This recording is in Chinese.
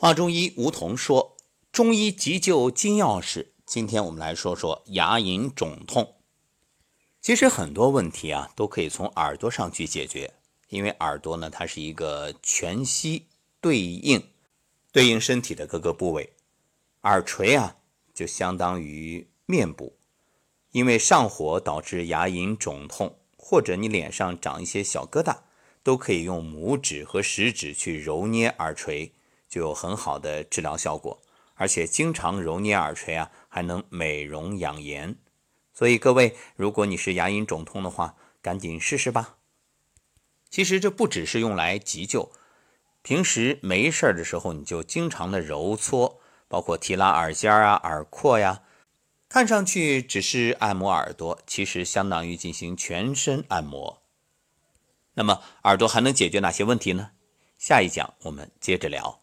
华中医吴桐说：“中医急救金钥匙。”今天我们来说说牙龈肿痛。其实很多问题啊，都可以从耳朵上去解决，因为耳朵呢，它是一个全息对应、对应身体的各个部位。耳垂啊，就相当于面部，因为上火导致牙龈肿痛，或者你脸上长一些小疙瘩，都可以用拇指和食指去揉捏耳垂。就有很好的治疗效果，而且经常揉捏耳垂啊，还能美容养颜。所以各位，如果你是牙龈肿痛的话，赶紧试试吧。其实这不只是用来急救，平时没事儿的时候，你就经常的揉搓，包括提拉耳尖啊、耳廓呀，看上去只是按摩耳朵，其实相当于进行全身按摩。那么耳朵还能解决哪些问题呢？下一讲我们接着聊。